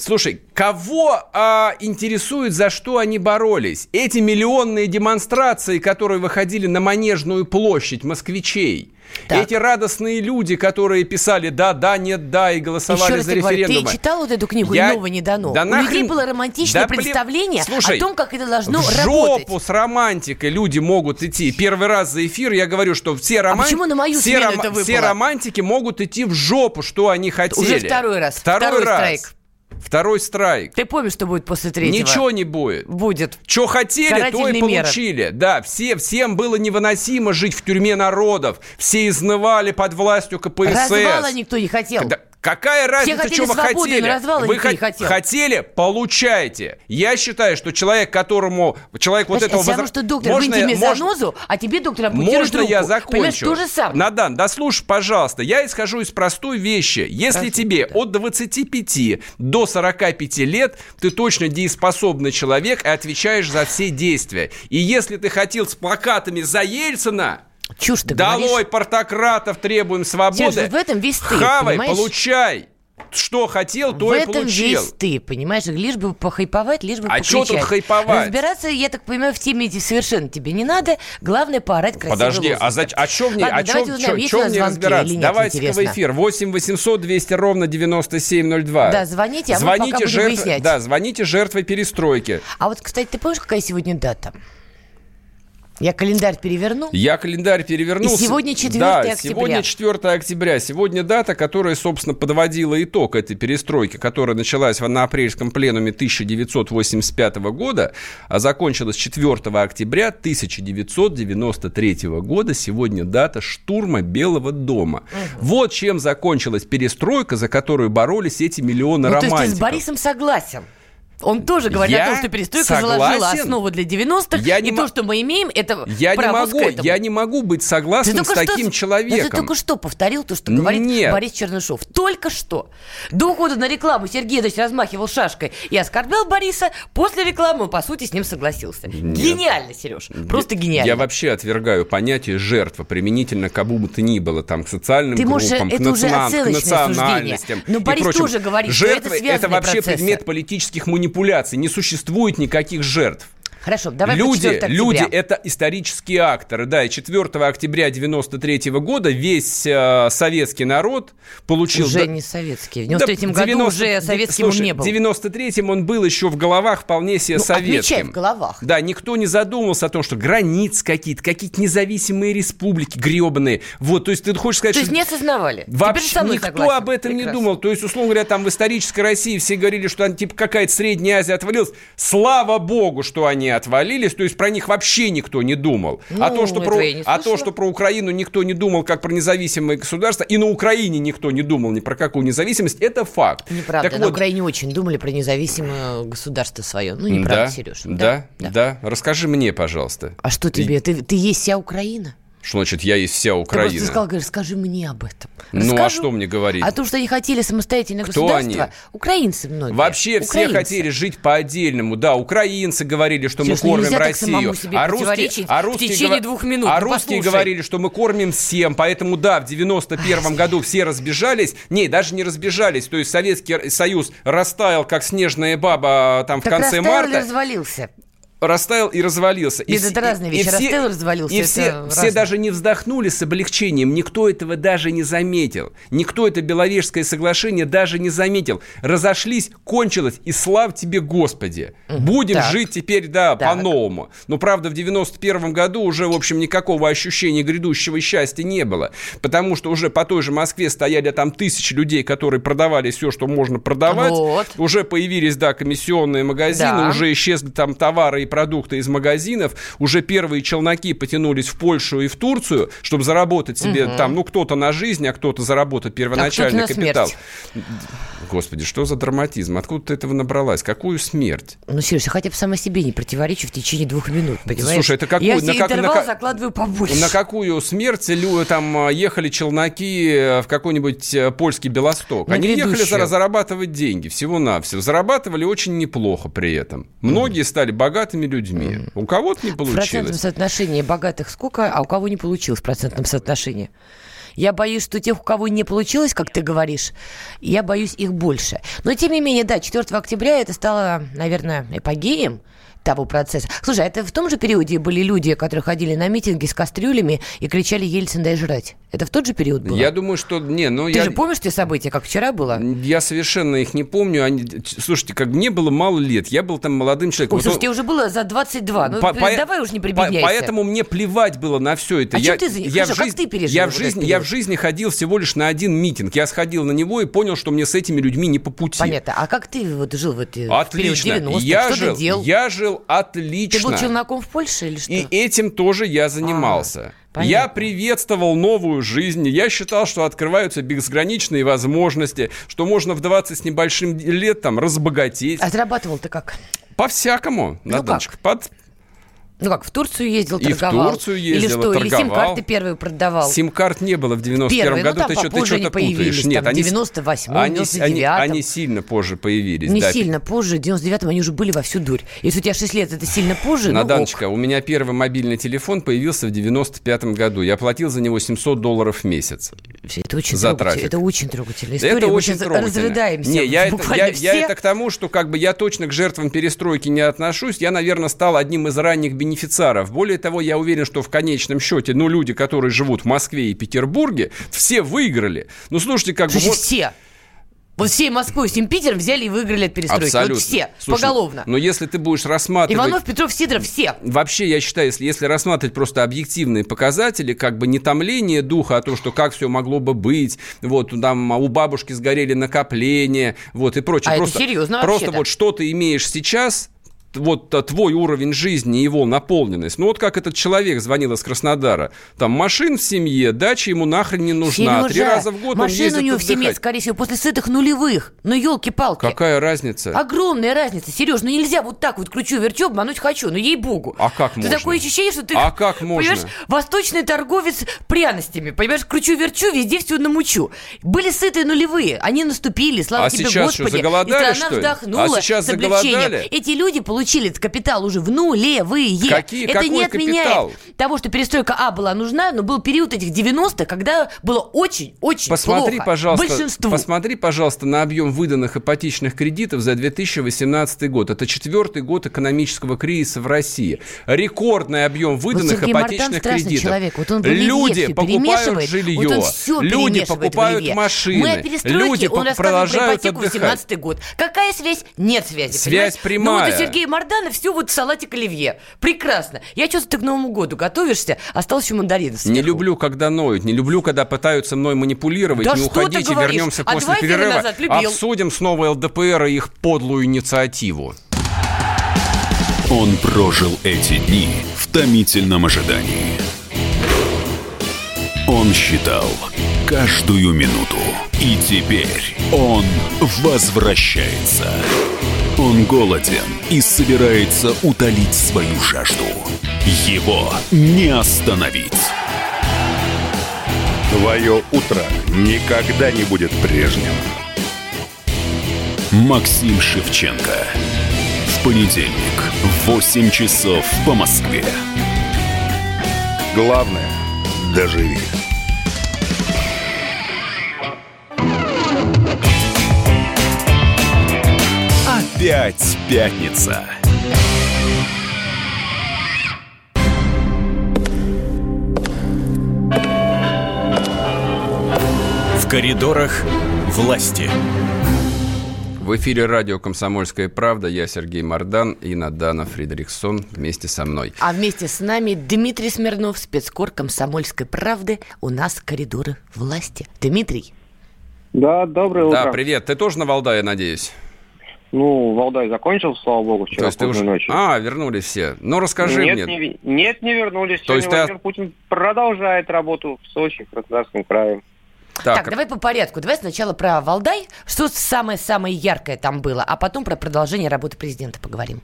S2: Слушай, кого а, интересует, за что они боролись? Эти миллионные демонстрации, которые выходили на Манежную площадь москвичей.
S3: Так.
S2: Эти радостные люди, которые писали «да, да, нет, да» и
S3: Еще
S2: голосовали
S3: раз
S2: за
S3: тебе говорю, ты читал вот эту книгу
S2: Я-
S3: «Нового не дано»?
S2: Да
S3: У людей
S2: нахрен-
S3: было романтичное
S2: Да
S3: представление
S2: Слушай,
S3: о том, как это должно
S2: в
S3: работать.
S2: жопу с романтикой люди могут идти. Первый раз за эфир я говорю, что все, роман-
S3: А почему на мою
S2: все,
S3: смену это
S2: все романтики могут идти в жопу, что они хотели.
S3: Уже второй раз.
S2: Второй,
S3: Второй
S2: раз.
S3: страйк.
S2: Второй страйк.
S3: Ты помнишь, что будет после третьего?
S2: Ничего не будет.
S3: Будет.
S2: Что хотели, то и
S3: Карательные меры.
S2: получили. Да, все, всем было невыносимо жить в тюрьме народов. Все изнывали под властью КПСС.
S3: Развала никто не хотел.
S2: Да какая разница,
S3: хотели
S2: что вы
S3: свободы,
S2: хотели?
S3: развала
S2: вы хот-
S3: хотел.
S2: хотели, получайте. Я считаю, что человек, которому человек вот
S3: Знаешь,
S2: этого
S3: это все равно,
S2: возра-
S3: что доктор
S2: Можно
S3: выньте мне
S2: можно-
S3: занозу, а тебе, доктор, ампутирует
S2: можно
S3: руку.
S2: я
S3: Понимаешь,
S2: закончу?
S3: то же самое.
S2: Надан, да слушай, пожалуйста. Я исхожу из простой вещи. Если
S3: Простой,
S2: тебе
S3: да.
S2: от 25 до 45 лет, ты точно дееспособный человек и отвечаешь за все действия. И если ты хотел с плакатами за Ельцина,
S3: Чушь ты
S2: долой
S3: говоришь.
S2: портократов, требуем свободы,
S3: Серёж, вот в этом весь ты,
S2: хавай,
S3: понимаешь?
S2: получай. Что хотел, то
S3: в
S2: и
S3: этом
S2: получил.
S3: весь ты, понимаешь, лишь бы похайповать, лишь бы
S2: А чё тут
S3: покричать.
S2: хайповать?
S3: Разбираться, я так понимаю, в теме совершенно тебе не надо. Главное поорать красиво.
S2: Подожди, а, за, а чё мне,
S3: Ладно,
S2: а чё,
S3: давайте узнаем,
S2: чё- чё мне разбираться?
S3: нет,
S2: Давайте-ка в эфир. 8 800 200 ровно 9702.
S3: Да, звоните, а мы
S2: звоните
S3: пока будем
S2: жертвы-
S3: выяснять.
S2: Да, звоните жертвой перестройки.
S3: А вот, кстати, ты помнишь, какая сегодня дата? Я календарь переверну.
S2: Я календарь перевернул.
S3: И сегодня 4
S2: да,
S3: октября.
S2: сегодня 4 октября. Сегодня дата, которая, собственно, подводила итог этой перестройки, которая началась на апрельском пленуме 1985 года, а закончилась 4 октября 1993 года. Сегодня дата штурма Белого дома. Вот чем закончилась перестройка, за которую боролись эти миллионы
S3: Ну, то
S2: романтиков.
S3: есть ты с Борисом согласен? Он тоже говорит
S2: Я
S3: о том, что перестройка заложила
S2: согласен.
S3: основу для 90-х,
S2: Я
S3: и
S2: не
S3: то, что мы имеем, это
S2: Я не,
S3: к
S2: могу, я не могу быть согласным с
S3: что-
S2: таким
S3: Да
S2: человеком.
S3: ты только что повторил то, что говорит
S2: Нет.
S3: Борис Чернышов. Только что. До ухода на рекламу Сергей Ильич размахивал шашкой и оскорблял Бориса. После рекламы он, по сути, с ним согласился. Гениально, Сереж. Просто гениально.
S2: Я вообще отвергаю понятие жертва применительно к кому бы то ни было, там, к социальным
S3: Ты можешь-
S2: группам, к,
S3: это уже
S2: национ- к
S3: оценочное
S2: национальностям.
S3: суждение. Но Борис
S2: прочим.
S3: тоже говорит, что это связанные
S2: вообще
S3: процессы.
S2: предмет политических манипуляций. Не существует никаких жертв.
S3: Хорошо, давай
S2: люди,
S3: 4 октября.
S2: люди это исторические акторы, да, и 4 октября 93 года весь э, советский народ получил...
S3: Уже
S2: да-
S3: не советский. В
S2: да,
S3: 93 году
S2: 90
S3: уже советским он
S2: слушай,
S3: не был.
S2: В 93-м он был еще в головах вполне себе
S3: Ну, отмечай
S2: советским.
S3: в головах.
S2: Да, никто не задумывался о том, что границы какие-то, какие-то независимые республики гребаные. Вот, то есть ты хочешь сказать,
S3: То есть
S2: что...
S3: не осознавали.
S2: Вообще никто
S3: согласен.
S2: об этом не
S3: Прекрасно.
S2: думал. То есть, условно говоря, там в исторической России все говорили, что типа какая-то Средняя Азия отвалилась. Слава богу, что они отвалились. То есть про них вообще никто не думал. а,
S3: Ну,
S2: то, что
S3: этого
S2: про, а то, что про Украину никто не думал, как про независимое государство, и на Украине никто не думал ни про какую независимость, это факт.
S3: Неправда.
S2: Так
S3: на
S2: вот,
S3: Украине очень думали про независимое государство свое. Ну, неправда,
S2: да,
S3: Сереж.
S2: Да, да, Расскажи мне, пожалуйста.
S3: А что тебе? Ты, ты есть вся Украина?
S2: Что значит, я есть вся
S3: Ты
S2: Украина?
S3: просто сказал, говоришь, скажи мне об этом.
S2: Ну, а что мне говорить?
S3: О том, что они хотели самостоятельное
S2: Кто
S3: государство.
S2: они?
S3: Украинцы многие.
S2: Вообще
S3: Украинцы.
S2: все хотели жить по-отдельному. Да, украинцы говорили, что
S3: Сереж,
S2: мы кормим Россию.
S3: самому себе противоречить в течение двух минут.
S2: а
S3: Ну,
S2: русские
S3: послушай.
S2: говорили, что мы кормим всем. Поэтому да, в 91 году все разбежались. Не, даже не разбежались. То есть Советский Союз растаял, как снежная баба там в
S3: Так
S2: конце
S3: растаял или
S2: марта.
S3: развалился?
S2: Растаял и развалился. И
S3: Нет,
S2: все-
S3: это разные вещи.
S2: и
S3: Растаял и развалился,
S2: И все, все даже не вздохнули с облегчением. Никто этого даже не заметил. Никто это Беловежское соглашение даже не заметил. Разошлись, кончилось, и слав тебе, Господи. Будем
S3: Так.
S2: жить теперь, да,
S3: Так.
S2: по-новому. Но, правда, в 91 году уже, в общем, никакого ощущения грядущего счастья не было. Потому что уже по той же Москве стояли там тысячи людей, которые продавали все, что можно продавать.
S3: Вот.
S2: Уже появились, да, комиссионные магазины,
S3: Да.
S2: уже исчезли там товары и продукты из магазинов, уже первые челноки потянулись в Польшу и в Турцию, чтобы заработать себе там, ну, кто-то на жизнь, а кто-то заработать первоначальный
S3: на
S2: капитал.
S3: смерть.
S2: Господи, что за драматизм? Откуда ты этого набралась? Какую смерть?
S3: Ну, Сереж, я хотя бы сама себе не противоречу в течение двух минут, понимаешь?
S2: Слушай, это какой-
S3: Я
S2: на как- на
S3: интервал
S2: как-
S3: закладываю побольше.
S2: На какую смерть там а, ехали челноки э, в какой-нибудь э, польский Белосток?
S3: На
S2: Они ехали зара- зарабатывать деньги, всего-навсего. Зарабатывали очень неплохо при этом. Многие стали богатыми людьми. У кого-то не
S3: В процентном
S2: получилось.
S3: соотношении богатых сколько, а у кого не получилось в процентном соотношении? Я боюсь, что тех, у кого не получилось, как ты говоришь, я боюсь их больше. Но, тем не менее, да, 4 октября это стало, наверное, эпогеем того процесса. Слушай, а это в том же периоде были люди, которые ходили на митинги с кастрюлями и кричали «Ельцин, дай жрать»? Это в тот же период было?
S2: Я думаю, что... Не, ну
S3: Ты
S2: я...
S3: же помнишь те события, как вчера было?
S2: Я совершенно их не помню. Они... Слушайте, как мне было мало лет, я был там молодым человеком.
S3: Ой,
S2: Вот
S3: слушай,
S2: он-
S3: тебе уже было за 22. Ну,
S2: По- по-
S3: давай уж не
S2: по-
S3: прибедняйся.
S2: Поэтому мне плевать было на все это.
S3: А
S2: я,
S3: чё ты за-
S2: я
S3: Хорошо,
S2: в
S3: как ты пережил
S2: я в
S3: вот
S2: жизни, я в жизни ходил всего лишь на один митинг. Я сходил на него и понял, что мне с этими людьми не по пути.
S3: Понятно. А как ты вот жил в, эти, в
S2: Отлично.
S3: 90-х?
S2: Я
S3: Что
S2: жил,
S3: ты делал?
S2: я жил отлично.
S3: Ты был челноком в Польше или что?
S2: И этим тоже я занимался.
S3: понятно.
S2: я приветствовал новую жизнь. Я считал, что открываются безграничные возможности, что можно в 20 с небольшим лет там разбогатеть.
S3: А зарабатывал ты как?
S2: По-всякому,
S3: Ну
S2: Наташечка. Под
S3: Ну как, в Турцию ездил,
S2: И в
S3: торговал?
S2: Турцию
S3: Или
S2: ездил,
S3: что? Или
S2: торговал.
S3: сим-карты первые продавал?
S2: Сим-карт не было в 91
S3: Первые, ну,
S2: году,
S3: там
S2: ты, что, что-то
S3: они
S2: путаешь. Нет,
S3: там,
S2: они,
S3: 98-м,
S2: они, они,
S3: 99-м.
S2: они сильно позже появились.
S3: Не
S2: да.
S3: сильно позже, в 99-м они уже были во всю дурь. Если у тебя 6 лет, это сильно позже, ну ок.
S2: Наданочка, у меня первый мобильный телефон появился в 95 году. Я платил за него 700 долларов в месяц.
S3: Это очень
S2: За трафик.
S3: Это очень трогательная история.
S2: это
S3: Мы
S2: очень трогательно.
S3: разрыдаемся.
S2: Не, я это, я, я это к тому, что как бы я точно к жертвам перестройки не отношусь. Я, наверное, стал одним из ранних бенефициаров. Более того, я уверен, что в конечном счете, ну, люди, которые живут в Москве и Петербурге, все выиграли. Ну, слушайте, как бы... Вот-
S3: все. Вот всей Москвой, всем Питером взяли и выиграли от перестройки.
S2: Абсолютно.
S3: Вот все,
S2: Слушай,
S3: поголовно.
S2: Но если ты будешь рассматривать...
S3: Иванов, Петров, Сидоров, все.
S2: Вообще, я считаю, если, если рассматривать просто объективные показатели, как бы не томление духа, а то, что как все могло бы быть, вот, там у бабушки сгорели накопления, вот, и прочее.
S3: А это
S2: просто,
S3: серьезно
S2: Просто вот что ты имеешь сейчас, вот а, твой уровень жизни, его наполненность. Ну, вот как этот человек звонил из Краснодара. Там машин в семье, дача ему нахрен не нужна. Три
S3: Сережа,
S2: раза в год он
S3: машина
S2: ездит
S3: у него в семье, скорее всего, после сытых нулевых. Ну, елки-палки.
S2: Какая разница?
S3: Огромная разница, Сереж, ну нельзя вот так вот кручу-верчу, обмануть хочу, ну ей-богу.
S2: А как
S3: Ты
S2: можно?
S3: такое ощущение, что ты,
S2: А как можно?
S3: понимаешь, восточный торговец пряностями, понимаешь, кручу-верчу, везде все намучу. Были сытые нулевые, они наступили, слава
S2: А
S3: тебе,
S2: сейчас что,
S3: Господи.
S2: заголодали,
S3: и страна
S2: что ли?
S3: вздохнула
S2: А сейчас
S3: с облегчением.
S2: заголодали?
S3: Эти люди получили этот капитал уже в нулевые.
S2: Какие-
S3: Это
S2: какой
S3: не отменяет
S2: капитал?
S3: того, что перестройка А была нужна, но был период этих 90-х, когда было очень-очень
S2: Посмотри,
S3: плохо.
S2: пожалуйста,
S3: Большинству.
S2: посмотри, пожалуйста, на объем выданных ипотечных кредитов за 2018 год. Это четвертый год экономического кризиса в России. Рекордный объем выданных
S3: Сергей Мардан
S2: ипотечных
S3: страшный
S2: кредитов.
S3: человек. Вот он
S2: люди покупают жилье,
S3: Вот
S2: люди покупают машины,
S3: Мы о перестройке,
S2: люди
S3: он рассказывает про
S2: продолжают
S3: ипотеку
S2: отдыхать.
S3: 17 год. Какая связь? Нет связи.
S2: Связь
S3: понимаешь?
S2: прямая.
S3: Ну вот у Сергея Мардана все вот салатик оливье. Прекрасно. Я что-то ты к Новому году готовишься, осталось еще мандаринов
S2: Не
S3: сверху.
S2: люблю, когда ноют, не люблю, когда пытаются мной манипулировать.
S3: Да
S2: не
S3: что ты
S2: уходите,
S3: говоришь?
S2: вернемся
S3: А
S2: после перерыва.
S3: назад любил.
S2: Обсудим снова ЛДПР и их подлую инициативу.
S1: Он прожил эти дни в томительном ожидании. Он считал каждую минуту. И теперь он возвращается. Он голоден и собирается утолить свою жажду. Его не остановить.
S5: Твое утро никогда не будет прежним.
S1: Максим Шевченко. В понедельник в 8 часов по Москве.
S5: Главное – доживи.
S1: Опять пятница. В коридорах власти.
S2: В эфире радио «Комсомольская правда». Я Сергей Мордан и Надана Фридрихсон вместе со мной.
S3: А вместе с нами Дмитрий Смирнов, спецкор «Комсомольской правды». У нас коридоры власти. Дмитрий.
S10: Да, доброе утро.
S2: Да, привет. Ты тоже на Валдае, надеюсь?
S10: Ну, Валдай закончил, слава богу, вчера
S2: То есть ты уже...
S10: ночью.
S2: А, вернулись все. Ну, расскажи
S10: нет,
S2: мне.
S10: Не, нет, не вернулись.
S2: То есть
S10: Сегодня
S2: ты...
S10: Путин продолжает работу в Сочи, в Краснодарском крае.
S3: Так, так, давай по порядку. Давай сначала про Валдай. Что самое-самое яркое там было, а потом про продолжение работы президента поговорим.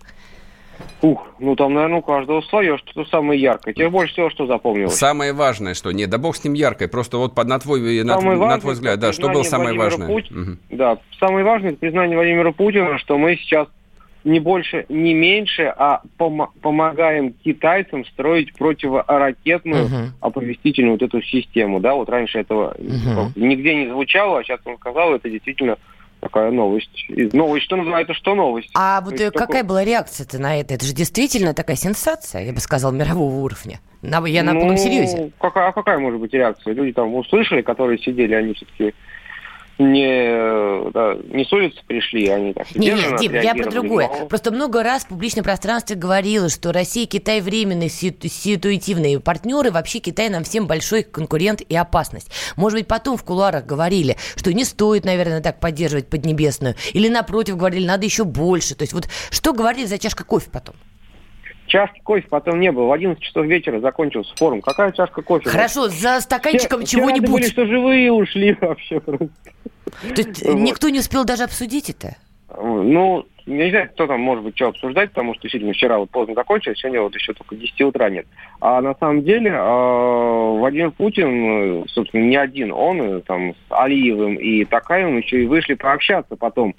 S10: Ух, ну там, наверное, у каждого свое, что-то самое яркое. Тебе больше всего что запомнилось?
S2: Самое важное, что нет, да бог с ним яркое, просто вот на твой, на, важное, на твой взгляд, да, что было самое
S10: Владимира
S2: важное?
S10: Пут... Угу. Да, самое важное это признание Владимира Путина, что мы сейчас не больше, не меньше, а пом- помогаем китайцам строить противоракетную
S3: Угу.
S10: оповестительную вот эту систему, да, вот раньше этого
S3: Мгм.
S10: нигде не звучало, а сейчас он сказал, это действительно такая новость. И новость, что называется, что новость.
S3: А вот
S10: То
S3: э,
S10: есть
S3: какая
S10: такой-
S3: была реакция-то на это? Это же действительно такая сенсация, я бы сказал, мирового уровня. На- Я на
S10: Ну,
S3: полном серьезе.
S10: Какая, а какая может быть реакция? Люди там услышали, которые сидели, они все-таки не, да, не с улицы пришли, они так
S3: Не, не,
S10: сдержанно
S3: Дим, я про другое.
S10: Но-
S3: Просто много раз в публичном пространстве говорилось, что Россия и Китай временные ситу- ситуативные партнеры, вообще Китай нам всем большой конкурент и опасность. Может быть, потом в кулуарах говорили, что не стоит, наверное, так поддерживать Поднебесную, или напротив говорили, надо еще больше. То есть вот что говорили за чашкой кофе потом?
S10: Чашки кофе потом не было. В 11 часов вечера закончился форум. Какая чашка кофе?
S3: Хорошо, за стаканчиком
S10: рады были,
S3: чего-нибудь.
S10: что живые ушли вообще.
S3: То есть
S10: Вот.
S3: никто не успел даже обсудить это?
S10: Ну, я не знаю, кто там может быть что обсуждать, потому что действительно вчера вот поздно закончилось, сегодня вот еще только 10 утра нет. А на самом деле э, Владимир Путин, э, собственно, не один, он э, там с Алиевым и Такаевым еще и вышли пообщаться потом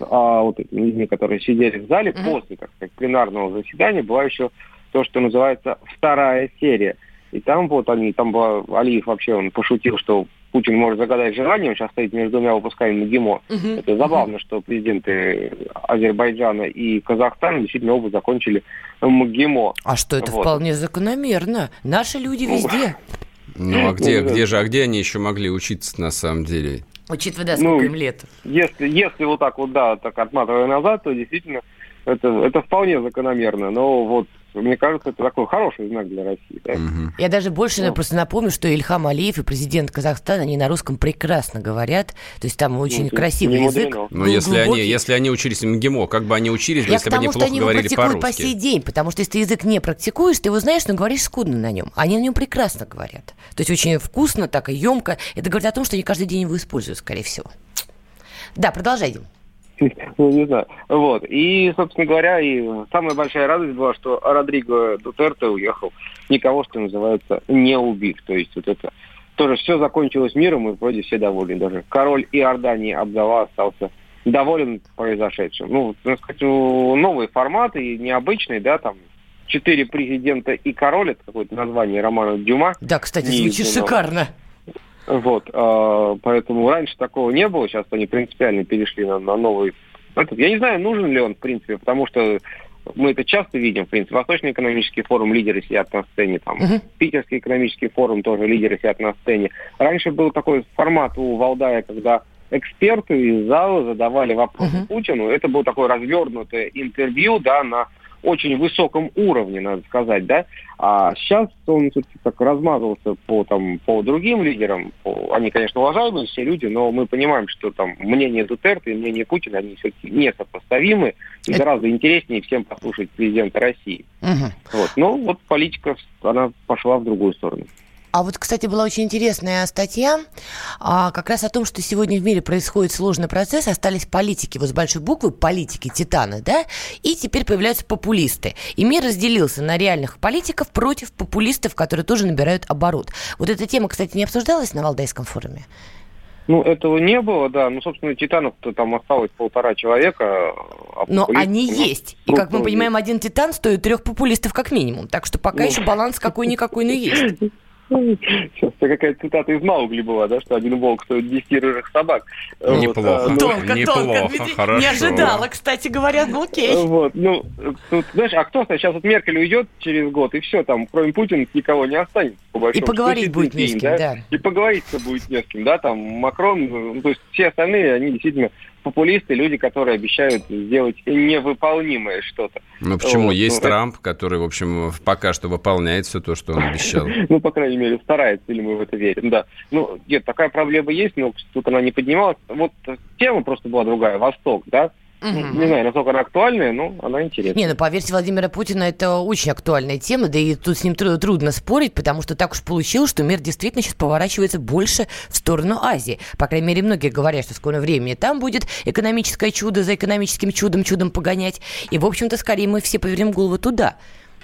S10: а, вот этими людьми, которые сидели в зале
S3: Мгм.
S10: после, так сказать, пленарного заседания, была еще то, что называется вторая серия. И там вот они, там была, Алиев вообще, он пошутил, что Путин может загадать желание, он сейчас стоит между двумя выпусками МГИМО.
S3: Мгм.
S10: Это забавно, что президенты Азербайджана и Казахстана действительно оба закончили МГИМО.
S3: А что это
S10: Вот.
S3: вполне закономерно. Наши люди везде.
S2: Ну, а где, где же, а где они еще могли учиться на самом деле?
S3: Учитывая, да,
S10: Ну,
S3: сколько им лет.
S10: Если, если вот так вот, да, так отматывая назад, то действительно это, это вполне закономерно. Но вот, мне кажется, это такой хороший знак для России. да.
S2: Мгм.
S3: Я даже больше
S10: Ну.
S3: просто напомню, что Ильхам Алиев и президент Казахстана, они на русском прекрасно говорят. То есть там очень
S10: это
S3: красивый язык.
S2: Но если они, если они учились в МГИМО, как бы они учились, бы,
S3: Я
S2: если бы они плохо
S3: они
S2: говорили
S3: практикуют по сей
S2: по-русски?
S3: день, потому что если ты язык не практикуешь, ты его знаешь, но говоришь скудно на нем. Они на нем прекрасно говорят. То есть очень вкусно, так и емко. Это говорит о том, что они каждый день его используют, скорее всего. Да, продолжай, Дим.
S10: Ну, не знаю. Вот. И, собственно говоря, и самая большая радость была, что Родриго Дутерте уехал, никого, что называется, не убив. То есть вот это тоже все закончилось миром, и вроде все довольны. Даже король Иордании Абдалла остался доволен произошедшим. Ну, так сказать, у- новый формат и необычный, да, там четыре президента и король, это какое-то название романа Дюма.
S3: Да, кстати, звучит шикарно.
S10: Вот, а, поэтому раньше такого не было, сейчас они принципиально перешли на, на новый. этот. Я не знаю, нужен ли он, в принципе, потому что мы это часто видим, в принципе, Восточный экономический форум лидеры сидят на сцене, там,
S3: Мгм.
S10: Питерский экономический форум тоже лидеры сидят на сцене. Раньше был такой формат у Валдая, когда эксперты из зала задавали вопросы
S3: Мгм.
S10: Путину. Это было такое развернутое интервью, да, на очень высоком уровне, надо сказать, да. А сейчас он все-таки так размазался по, там, по другим лидерам. По- Они, конечно, уважаемые все люди, но мы понимаем, что там мнение Дутерта и мнение Путина, они все-таки несопоставимы. И
S3: Это-
S10: гораздо интереснее всем послушать президента России.
S3: Мгм.
S10: Вот. Но вот политика, она пошла в другую сторону.
S3: А вот, кстати, была очень интересная статья а, как раз о том, что сегодня в мире происходит сложный процесс, остались политики, вот с большой буквы, политики, титаны, да, и теперь появляются популисты. И мир разделился на реальных политиков против популистов, которые тоже набирают оборот. Вот эта тема, кстати, не обсуждалась на Валдайском форуме?
S10: Ну, этого не было, да. Ну, собственно, титанов-то там осталось полтора человека.
S3: А Но они ну, есть. И, как мы понимаем, один титан стоит трех популистов как минимум. Так что пока ну. еще баланс какой-никакой, но есть.
S10: Сейчас какая-то цитата из Маугли была, да, что один волк стоит 10 рыжих собак.
S2: Неплохо.
S3: Вот, тонко, неплохо, тонко. Хорошо. Не ожидала, кстати говоря, ну окей.
S10: Вот, ну, тут, знаешь, а кто сейчас вот Меркель уйдет через год, и все, там, кроме Путина, никого не останется.
S3: По и поговорить будет не с кем, да? да.
S10: И поговорить-то будет не с кем, да, там, Макрон, ну, то есть все остальные, они действительно популисты, люди, которые обещают сделать невыполнимое что-то.
S2: Ну почему? Вот. Есть ну, Трамп, который, в общем, пока что выполняет все то, что он обещал.
S10: Ну, по крайней мере, старается, или мы в это верим, да. Ну, нет, такая проблема есть, но тут она не поднималась. Вот тема просто была другая, Восток, да. Угу. Не знаю, насколько она актуальная, но она интересная.
S3: Не, ну по версии Владимира Путина это очень актуальная тема, да и тут с ним трудно спорить, потому что так уж получилось, что мир действительно сейчас поворачивается больше в сторону Азии. По крайней мере, многие говорят, что в скором времени там будет экономическое чудо за экономическим чудом чудом погонять. И, в общем-то, скорее мы все повернем голову туда.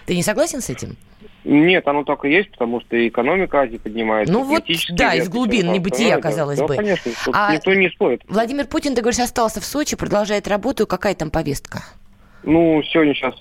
S3: Ты не согласен с этим?
S10: Нет, оно только есть, потому что и экономика Азии поднимается.
S3: Ну вот, да, из глубин небытия, казалось да, бы.
S10: Да, конечно, а никто не спорит.
S3: Владимир Путин, ты говоришь, остался в Сочи, продолжает работу. Какая там повестка?
S10: Ну, сегодня сейчас,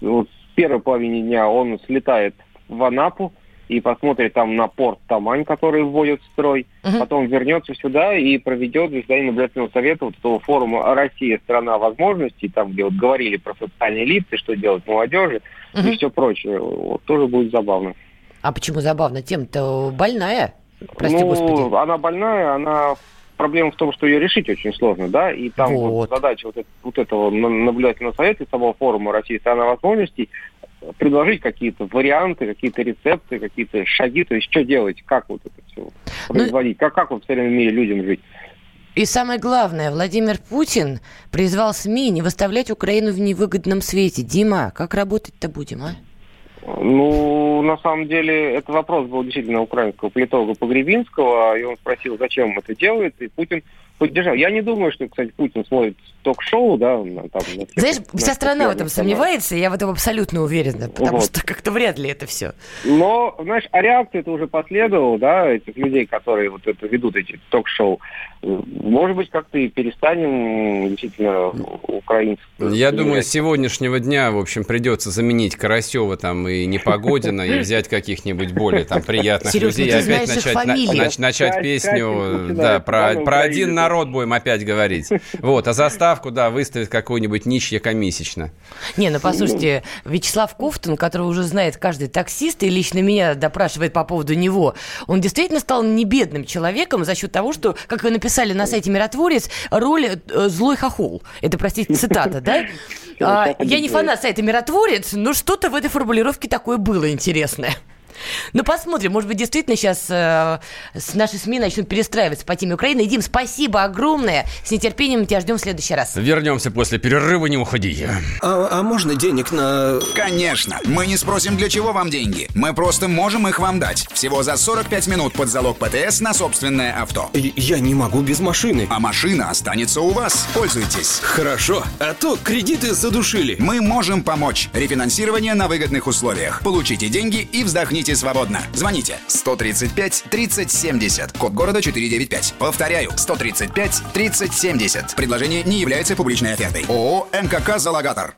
S10: вот, в первой половине дня он слетает в Анапу и посмотрит там на порт Тамань, который вводят в строй. Угу. Потом вернется сюда и проведет заседание наблюдательного совета вот этого форума «Россия – страна возможностей», там, где вот говорили про социальные лица, что делать молодежи и все прочее. Вот, тоже будет забавно.
S3: А почему забавно? Тем-то больная, прости
S10: ну,
S3: господи.
S10: она больная, она проблема в том, что ее решить очень сложно, да, и там вот. Вот задача вот, это, вот этого наблюдательного совета и самого форума России страна возможностей предложить какие-то варианты, какие-то рецепты, какие-то шаги, то есть что делать, как вот это все ну, производить, как, как вот в современном мире людям жить.
S3: И самое главное, Владимир Путин призвал СМИ не выставлять Украину в невыгодном свете. Дима, как работать-то будем, а?
S10: Ну, на самом деле, это вопрос был действительно украинского политолога Погребинского, и он спросил, зачем это делает, и Путин поддержал. Я не думаю, что, кстати, Путин смотрит ток-шоу, да,
S3: там, на всех, Знаешь, вся страна в этом сомневается, я в этом абсолютно уверена, потому вот. что как-то вряд ли это все.
S10: Но, знаешь, а реакция это уже последовала, да, этих людей, которые вот это ведут эти ток-шоу. Может быть, как-то и перестанем действительно украинцев.
S2: Я думаю, с сегодняшнего дня, в общем, придется заменить Карасева там и Непогодина и взять каких-нибудь более там приятных
S3: Сереж,
S2: людей
S3: и опять начать,
S2: на, песню, да, про, один народ будем опять говорить. Вот, а заставку, да, выставит какую-нибудь ничья комиссично.
S3: Не, ну послушайте, Вячеслав Кофтон, который уже знает каждый таксист и лично меня допрашивает по поводу него, он действительно стал не бедным человеком за счет того, что, как вы написали на сайте «Миротворец», роль э, «злой хохол». Это, простите, цитата, да? А, я не фанат сайта «Миротворец», но что-то в этой формулировке такое было интересное. Ну, посмотрим. Может быть, действительно сейчас э, наши СМИ начнут перестраиваться по теме Украины. Дим, спасибо огромное. С нетерпением тебя ждем в следующий раз.
S2: Вернемся после перерыва, не уходи.
S11: А, а можно денег на...
S12: Конечно. Мы не спросим, для чего вам деньги. Мы просто можем их вам дать. Всего за 45 минут под залог ПТС на собственное авто.
S11: Я не могу без машины.
S12: А машина останется у вас. Пользуйтесь.
S11: Хорошо. А то кредиты задушили.
S12: Мы можем помочь. Рефинансирование на выгодных условиях. Получите деньги и вздохните Звоните свободно. Звоните 135 30 70. Код города 495. Повторяю, 135 30 70. Предложение не является публичной офертой. ООО «МКК Залогатор».